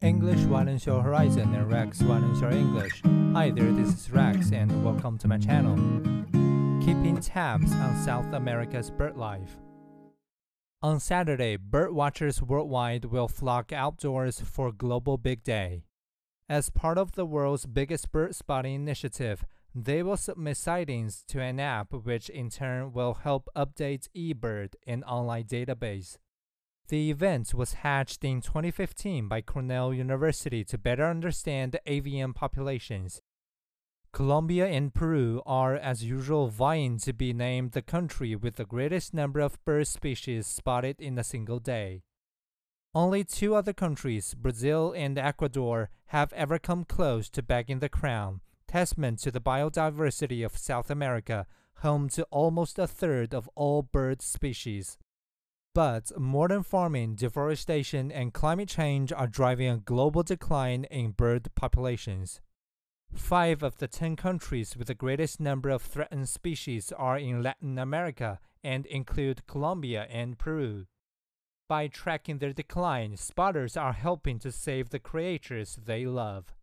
English Widen Your Horizon and Rex Widen Your English. Hi there, this is Rex and welcome to my channel. Keeping tabs on South America's bird life. On Saturday, bird watchers worldwide will flock outdoors for Global Big Day. As part of the world's biggest bird spotting initiative, they will submit sightings to an app which in turn will help update eBird, an online database. The event was hatched in 2015 by Cornell University to better understand avian populations. Colombia and Peru are, as usual, vying to be named the country with the greatest number of bird species spotted in a single day. Only two other countries, Brazil and Ecuador, have ever come close to bagging the crown, testament to the biodiversity of South America, home to almost a third of all bird species. But modern farming, deforestation, and climate change are driving a global decline in bird populations. Five of the ten countries with the greatest number of threatened species are in Latin America and include Colombia and Peru. By tracking their decline, spotters are helping to save the creatures they love.